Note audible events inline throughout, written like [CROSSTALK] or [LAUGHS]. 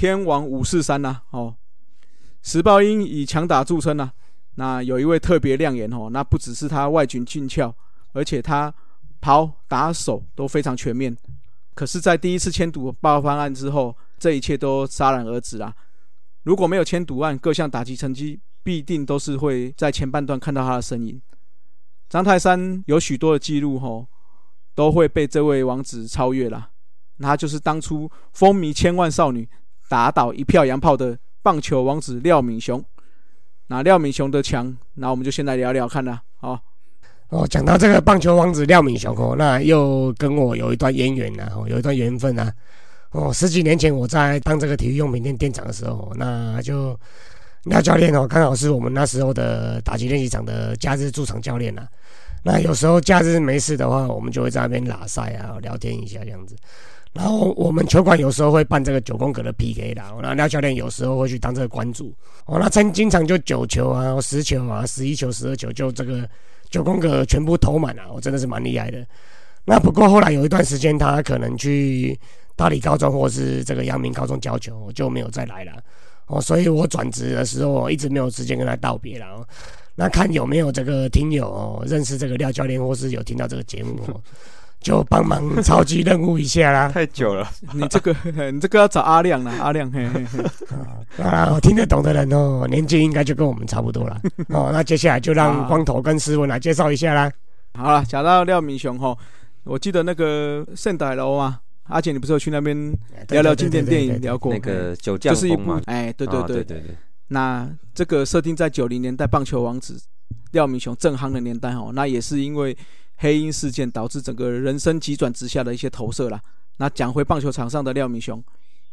天王五四三呐，哦，石豹英以强打著称呐。那有一位特别亮眼哦，那不只是他外举俊俏，而且他跑打手都非常全面。可是，在第一次迁赌爆发案之后，这一切都戛然而止啦。如果没有迁赌案，各项打击成绩必定都是会在前半段看到他的身影。张泰山有许多的记录吼，都会被这位王子超越了。他就是当初风靡千万少女、打倒一票洋炮的棒球王子廖敏雄。那廖敏雄的强，那我们就先来聊聊看啦。好，哦，讲到这个棒球王子廖敏雄哦，那又跟我有一段渊源呐，哦，有一段缘分呐。哦，十几年前我在当这个体育用品店店长的时候，那就廖教练哦，刚好是我们那时候的打击练习场的假日驻场教练呐。那有时候假日没事的话，我们就会在那边拉赛啊，聊天一下这样子。然后我们球馆有时候会办这个九宫格的 PK 啦，那廖教练有时候会去当这个关主，哦，那曾经常就九球啊、十球啊、十一球、十二球，就这个九宫格全部投满了，我真的是蛮厉害的。那不过后来有一段时间，他可能去大理高中或是这个阳明高中教球，我就没有再来了。哦，所以我转职的时候一直没有时间跟他道别了。那看有没有这个听友哦认识这个廖教练，或是有听到这个节目。就帮忙超级任务一下啦！太久了，你这个 [LAUGHS] 你这个要找阿亮啦，阿亮嘿嘿嘿 [LAUGHS] 啊，听得懂的人哦，年纪应该就跟我们差不多了 [LAUGHS] 哦。那接下来就让光头跟斯文来介绍一下啦。好了，讲到廖明雄哈，我记得那个圣代楼啊，阿姐你不是有去那边聊聊经典电影聊过那个酒匠就是一部哎，对对对对对。那这个设定在九零年代棒球王子廖明雄正夯的年代哦，那也是因为。黑鹰事件导致整个人生急转直下的一些投射啦。那讲回棒球场上的廖明雄，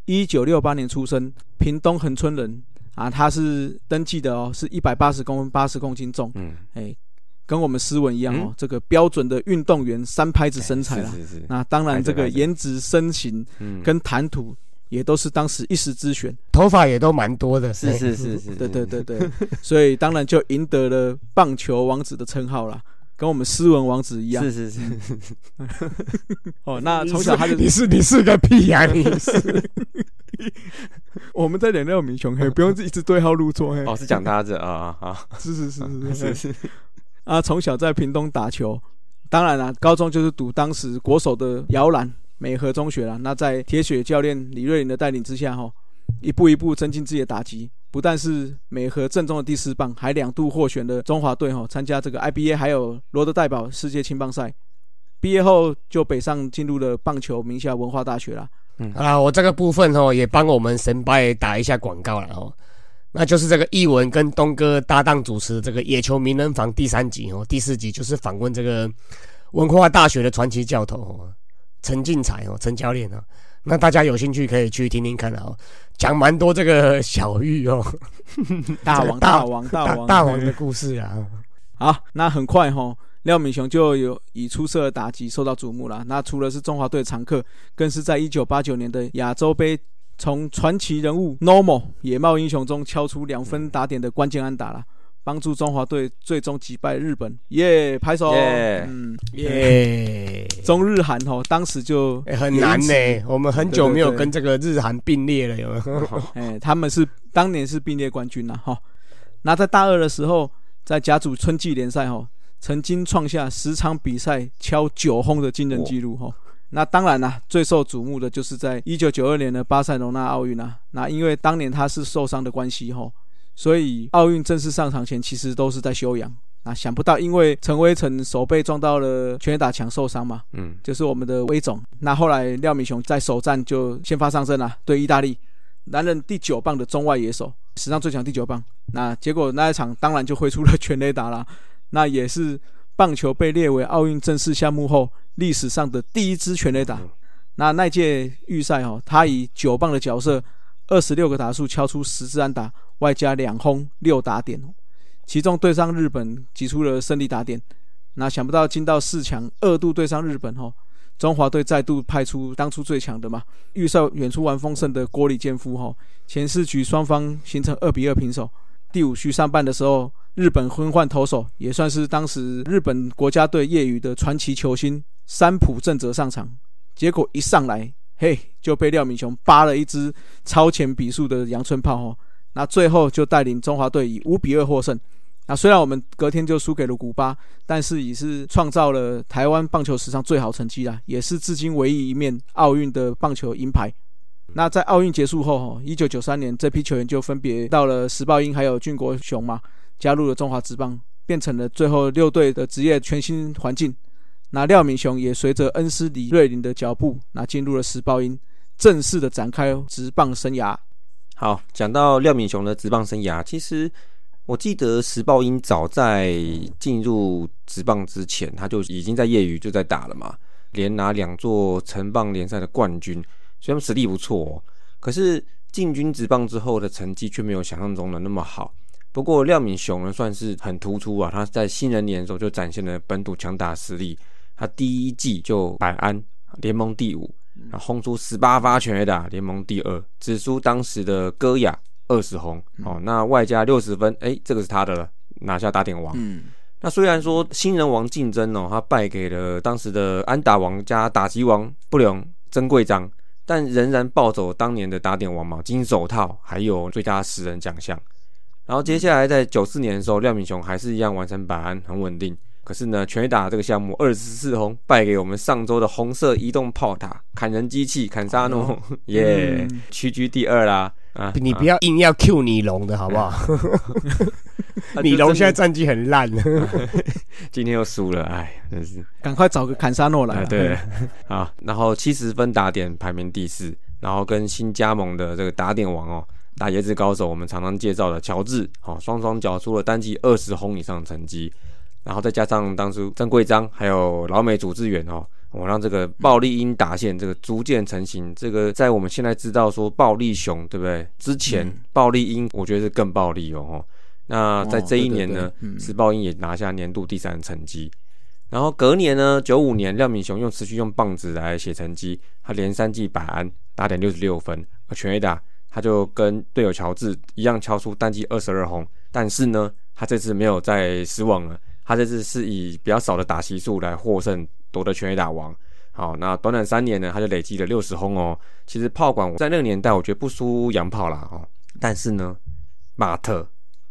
一九六八年出生，屏东恒春人啊，他是登记的哦，是一百八十公分，八十公斤重，嗯，哎，跟我们斯文一样哦，这个标准的运动员三拍子身材啦。是是。那当然，这个颜值、身形跟谈吐也都是当时一时之选，头发也都蛮多的。是是是是。对对对对，所以当然就赢得了棒球王子的称号啦。跟我们斯文王子一样，是是是。[LAUGHS] 哦，那从小他就你是 [LAUGHS] 你是个屁呀！你是。[LAUGHS] 我们在聊廖明雄，嘿，不用一直对号入座，嘿。哦，是讲他这啊啊，是是是是是是。啊，从小在屏东打球，当然了，高中就是读当时国手的摇篮美和中学了。那在铁血教练李瑞麟的带领之下，哈，一步一步增进自己的打击。不但是美和正中的第四棒，还两度获选的中华队哈，参加这个 IBA 还有罗德代表世界青棒赛。毕业后就北上进入了棒球名校文化大学啦。嗯，好啦，我这个部分哦也帮我们神拜打一下广告了哦，那就是这个译文跟东哥搭档主持这个野球名人房第三集哦，第四集就是访问这个文化大学的传奇教头哦陈进才哦，陈教练哦。那大家有兴趣可以去听听看哦，讲蛮多这个小玉哦，[LAUGHS] 大王大王大王大王的故事啊。好，那很快哈，廖敏雄就有以出色的打击受到瞩目了。那除了是中华队常客，更是在一九八九年的亚洲杯，从传奇人物 Normal 野茂英雄中敲出两分打点的关键安打了。帮助中华队最终击败日本，耶！拍手，嗯，耶！中日韩哦，当时就很难呢。我们很久没有跟这个日韩并列了，有没有？[LAUGHS] 哎，他们是当年是并列冠军呐，哈。那在大二的时候，在甲组春季联赛哈，曾经创下十场比赛敲九轰的惊人纪录哈。那当然啦，最受瞩目的就是在一九九二年的巴塞罗那奥运啊。那因为当年他是受伤的关系哈。所以奥运正式上场前，其实都是在休养。那想不到，因为陈威成手背撞到了全垒打墙受伤嘛，嗯，就是我们的威总。那后来廖敏雄在首战就先发上阵了，对意大利，男人第九棒的中外野手，史上最强第九棒。那结果那一场当然就挥出了全垒打了，那也是棒球被列为奥运正式项目后历史上的第一支全垒打。那那届预赛哦，他以九棒的角色，二十六个打数敲出十支安打。外加两轰六打点，其中对上日本挤出了胜利打点。那想不到进到四强，二度对上日本哦，中华队再度派出当初最强的嘛，预赛远出完丰盛的郭里健夫哈。前四局双方形成二比二平手。第五局上半的时候，日本昏换投手，也算是当时日本国家队业余的传奇球星三浦正则上场。结果一上来嘿，就被廖敏雄扒了一支超前比数的阳春炮哦。那最后就带领中华队以五比二获胜。那虽然我们隔天就输给了古巴，但是也是创造了台湾棒球史上最好成绩啦，也是至今唯一一面奥运的棒球银牌。那在奥运结束后，哈，一九九三年这批球员就分别到了石豹鹰还有俊国雄嘛，加入了中华职棒，变成了最后六队的职业全新环境。那廖敏雄也随着恩师李瑞麟的脚步，那进入了石豹鹰，正式的展开职棒生涯。好，讲到廖敏雄的职棒生涯，其实我记得石豹英早在进入职棒之前，他就已经在业余就在打了嘛，连拿两座城棒联赛的冠军。虽然实力不错，哦可是进军职棒之后的成绩却没有想象中的那么好。不过廖敏雄呢，算是很突出啊！他在新人年的时候就展现了本土强大实力。他第一季就百安联盟第五，轰出十八发全垒打，联盟第二，只输当时的戈雅二十轰哦。那外加六十分，哎，这个是他的了，拿下打点王。嗯那虽然说新人王竞争哦，他败给了当时的安打王加打击王不良曾贵章。但仍然抱走当年的打点王嘛，金手套，还有最佳十人奖项。然后接下来在九四年的时候，廖敏雄还是一样完成百安，很稳定。可是呢，全垒打这个项目二十四轰，败给我们上周的红色移动炮塔砍人机器坎沙诺，[LAUGHS] 耶，屈居第二啦。啊，你不要硬要 Q 你龙的好不好？[LAUGHS] 米龙现在战绩很烂，[LAUGHS] 今天又输了，哎，真是。赶快找个坎沙诺来。对，啊，然后七十分打点排名第四，然后跟新加盟的这个打点王哦，打椰子高手，我们常常介绍的乔治，哦，双双缴出了单季二十轰以上的成绩，然后再加上当初曾贵章还有老美组织员哦，我让这个暴力鹰打线这个逐渐成型。这个在我们现在知道说暴力熊对不对？之前暴力鹰我觉得是更暴力哦。那在这一年呢，石豹鹰也拿下年度第三的成绩。然后隔年呢，九五年廖敏雄用持续用棒子来写成绩，他连三季百安，打点六十六分，而全 A 打他就跟队友乔治一样敲出单季二十二轰。但是呢，他这次没有再失望了，他这次是以比较少的打席数来获胜，夺得全 A 打王。好，那短短三年呢，他就累积了六十轰哦。其实炮管在那个年代，我觉得不输洋炮啦哦。但是呢，马特。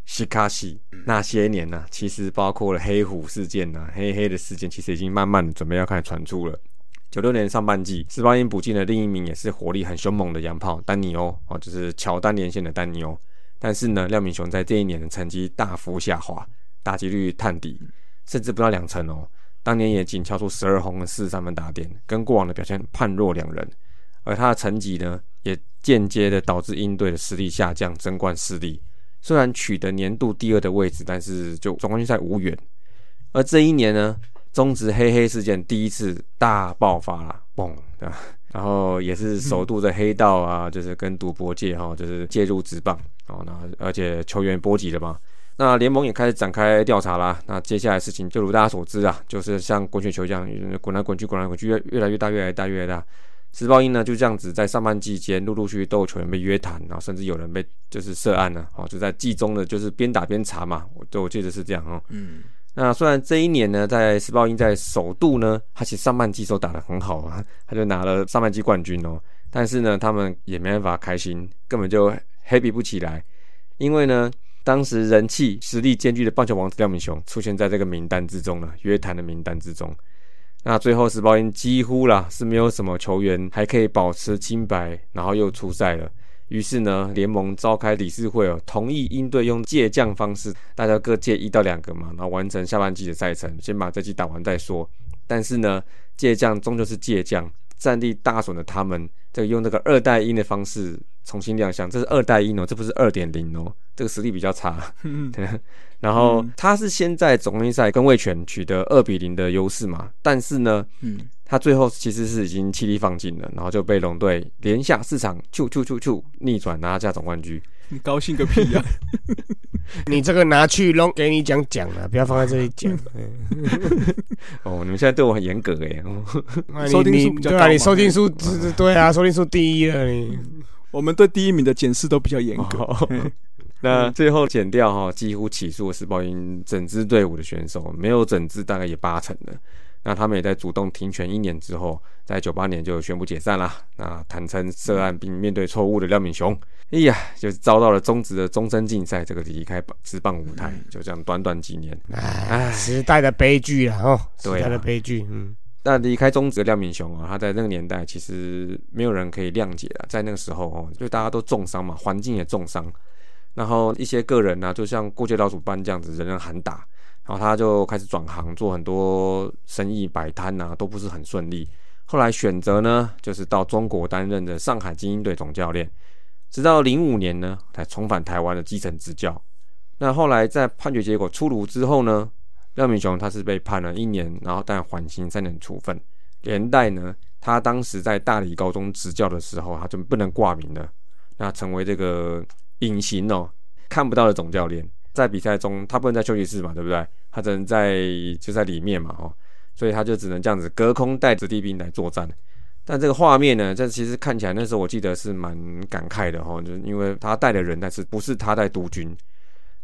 西卡西那些年呢，其实包括了黑虎事件呐，黑黑的事件，其实已经慢慢的准备要开始传出了。九六年上半季，斯巴因补进的另一名也是火力很凶猛的洋炮丹尼欧哦，就是乔丹连线的丹尼欧。但是呢，廖敏雄在这一年的成绩大幅下滑，打击率探底，甚至不到两成哦。当年也仅敲出十二轰的四十三分打点，跟过往的表现判若两人。而他的成绩呢，也间接的导致鹰队的实力下降，争冠失利。虽然取得年度第二的位置，但是就总冠军赛无缘。而这一年呢，中职黑黑事件第一次大爆发了，嘣！然后也是首度在黑道啊，就是跟赌博界哈，就是介入职棒哦。那而且球员波及了嘛，那联盟也开始展开调查啦。那接下来事情就如大家所知啊，就是像滚雪球一样，滚来滚去，滚来滚去，越越来越大，越来越大，越来越大。石报鹰呢就这样子在上半季间陆陆续续都有球员被约谈，然后甚至有人被就是涉案了，哦，就在季中的就是边打边查嘛，我我记得是这样哦。嗯，那虽然这一年呢，在石报鹰在首度呢，他其实上半季都打得很好啊，他就拿了上半季冠军哦，但是呢，他们也没办法开心，根本就 happy 不起来，因为呢，当时人气实力兼具的棒球王子廖敏雄出现在这个名单之中了，约谈的名单之中。那最后，石包英几乎啦是没有什么球员还可以保持清白，然后又出赛了。于是呢，联盟召开理事会哦，同意应对用借将方式，大家各借一到两个嘛，然后完成下半季的赛程，先把这季打完再说。但是呢，借将终究是借将，战力大损的他们，这个用这个二代一的方式重新亮相，这是二代一哦，这不是二点零哦，这个实力比较差。[LAUGHS] 然后他是先在总决赛跟魏权取得二比零的优势嘛，但是呢，嗯，他最后其实是已经气力放尽了，然后就被龙队连下四场，就就就就逆转拿下总冠军。你高兴个屁呀！[LAUGHS] [LAUGHS] 你这个拿去龙给你讲讲了，不要放在这里讲。[LAUGHS] 哦，你们现在对我很严格哎。[LAUGHS] 收听数比较高，你收听数对啊，收听数第一了。你我们对第一名的检视都比较严格。那最后减掉哈，几乎起诉是报应整支队伍的选手，没有整支大概也八成的。那他们也在主动停权一年之后，在九八年就宣布解散啦。那坦诚涉案并面对错误的廖敏雄，哎呀，就是遭到了中职的终身禁赛，这个离开职棒舞台，就这样短短几年，哎，时代的悲剧啊哦，时代的悲剧，嗯，那离开中职的廖敏雄啊，他在那个年代其实没有人可以谅解啊，在那个时候哦，就大家都重伤嘛，环境也重伤，然后一些个人呢、就像过街老鼠般这样子，人人喊打，然后他就开始转行做很多生意摆摊呐，都不是很顺利。后来选择呢，就是到中国担任的上海精英队总教练，直到零五年呢，才重返台湾的基层执教。那后来在判决结果出炉之后呢，廖敏雄他是被判了一年，然后但缓刑三年处分，连带呢，他当时在大理高中执教的时候，他就不能挂名了，那成为这个隐形哦，看不到的总教练。在比赛中，他不能在休息室嘛，对不对？他只能在就在里面嘛，哦，所以他就只能这样子隔空带子弟兵来作战。但这个画面呢，这其实看起来那时候我记得是蛮感慨的哈、哦，就因为他带的人，但是不是他在督军，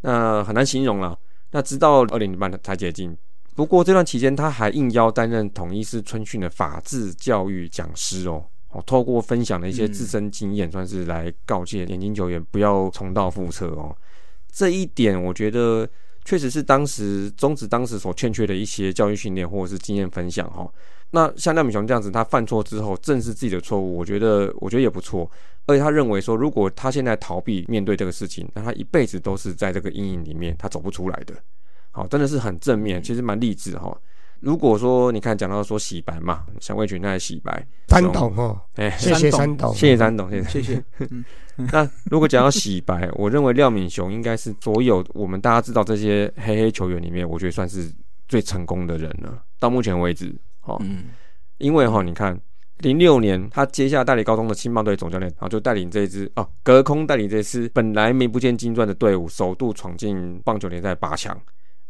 那很难形容了。那直到二零零八才解禁，不过这段期间他还应邀担任统一师春训的法治教育讲师哦。哦，透过分享的一些自身经验，算是来告诫年轻球员不要重蹈覆辙哦。这一点我觉得确实是当时中职当时所欠缺的一些教育训练或者是经验分享哈、哦。那像廖敏雄这样子，他犯错之后正视自己的错误，我觉得我觉得也不错。而且他认为说，如果他现在逃避面对这个事情，那他一辈子都是在这个阴影里面，他走不出来的。好，真的是很正面，其实蛮励志哈。如果说你看讲到说洗白嘛，沈卫群他的洗白，三董哦，哎、谢谢三董，谢谢三董，谢谢。谢谢。[LAUGHS] 那如果讲到洗白，我认为廖敏雄应该是所有我们大家知道这些黑黑球员里面，我觉得算是最成功的人了。到目前为止，哦，嗯，因为哈，你看零六年他接下代理高中的青棒队总教练，然后就带领这一支哦隔空带领这支本来名不见经传的队伍，首度闯进棒球联赛八强，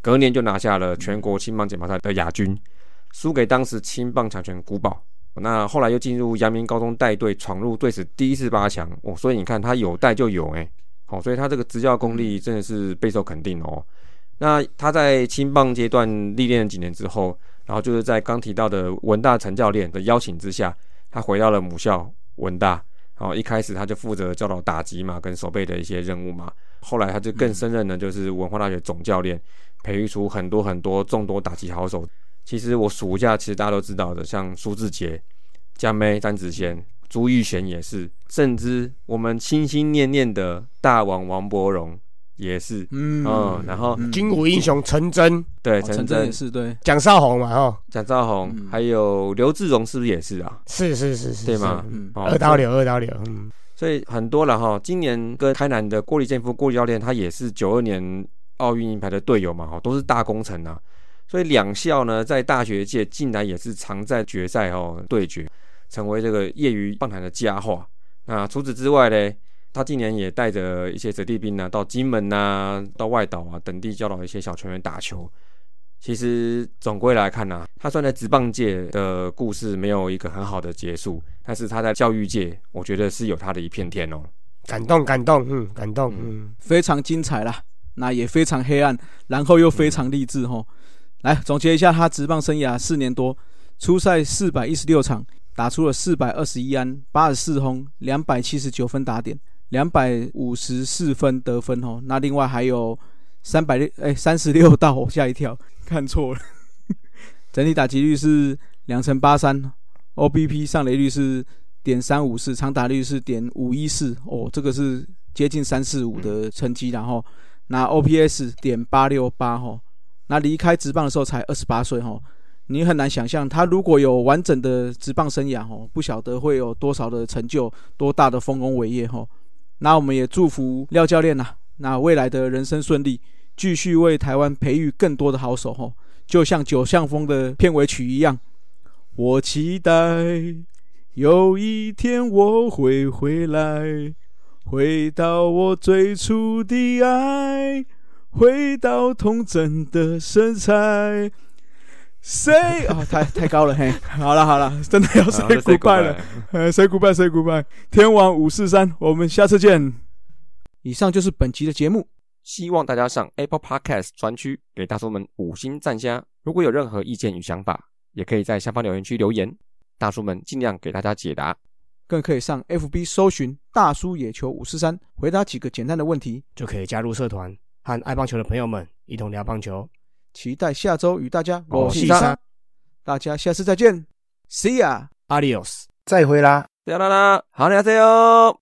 隔年就拿下了全国青棒锦标赛的亚军，输给当时青棒强权古堡。那后来又进入阳明高中带队，闯入队史第一次八强哦，所以你看他有带就有哎、好、所以他这个执教功力真的是备受肯定哦。那他在青棒阶段历练了几年之后，然后就是在刚提到的文大陈教练的邀请之下，他回到了母校文大。然后一开始他就负责教导打击嘛，跟守备的一些任务嘛。后来他就更升任了就是文化大学总教练，培育出很多很多众多打击好手。其实我数一下，其实大家都知道的，像苏志杰、江妹、詹子贤、朱玉贤也是，甚至我们心心念念的大王王伯荣也是。嗯嗯，然后嗯军武英雄陈真、对陈真哦真也、是对，蒋少红嘛，哦，蒋少宏，嗯还有刘志荣，是不是也是啊？是是是是，对吗？嗯，哦二刀流，二刀流，嗯，所以很多了哈。今年跟台南的郭李健夫郭教练，他也是九二年奥运银牌的队友嘛，哈，都是大功臣啊。所以两校呢，在大学界近来也是常在决赛哦对决，成为这个业余棒坛的佳话。那除此之外呢，他今年也带着一些子弟兵呢，到金门呐、到外岛啊等地教导一些小球员打球。其实总归来看呢、他算在职棒界的故事没有一个很好的结束，但是他在教育界，我觉得是有他的一片天哦。感动感动，嗯，感动，嗯，非常精彩啦，那也非常黑暗，然后又非常励志吼。来总结一下他职棒生涯四年多，初赛四百一十六场，打出了四百二十一安、八十四轰、两百七十九分打点、两百五十四分得分哦。那另外还有三百六哎三十六道，吓一跳，[LAUGHS] 看错了。整体打击率是两成八三，OBP 上垒率是点三五四，长打率是点五一四，哦，这个是接近三四五的成绩，然后那 OPS 点八六八哈，那离开职棒的时候才二十八岁哈，你很难想象他如果有完整的职棒生涯哦，不晓得会有多少的成就，多大的丰功伟业哈。那我们也祝福廖教练呐、那未来的人生顺利，继续为台湾培育更多的好手哈，就像九项风的片尾曲一样，我期待有一天我会回来。回到我最初的爱，回到童真的身材。谁啊？太太高了嘿！[LAUGHS] 好了好了，真的要 say say goodbye 了。呃，say goodbye say goodbye。天王五四三，我们下次见。以上就是本集的节目。希望大家上 Apple Podcast 专区给大叔们五星赞加。如果有任何意见与想法，也可以在下方留言区留言，大叔们尽量给大家解答。更可以上 FB 搜寻“大叔野球五四三”，回答几个简单的问题。就可以加入社团，和爱棒球的朋友们一同聊棒球。期待下周与大家我细沙大家下次再见，See ya。Adios。再会啦。啦啦啦，好，你好，再见。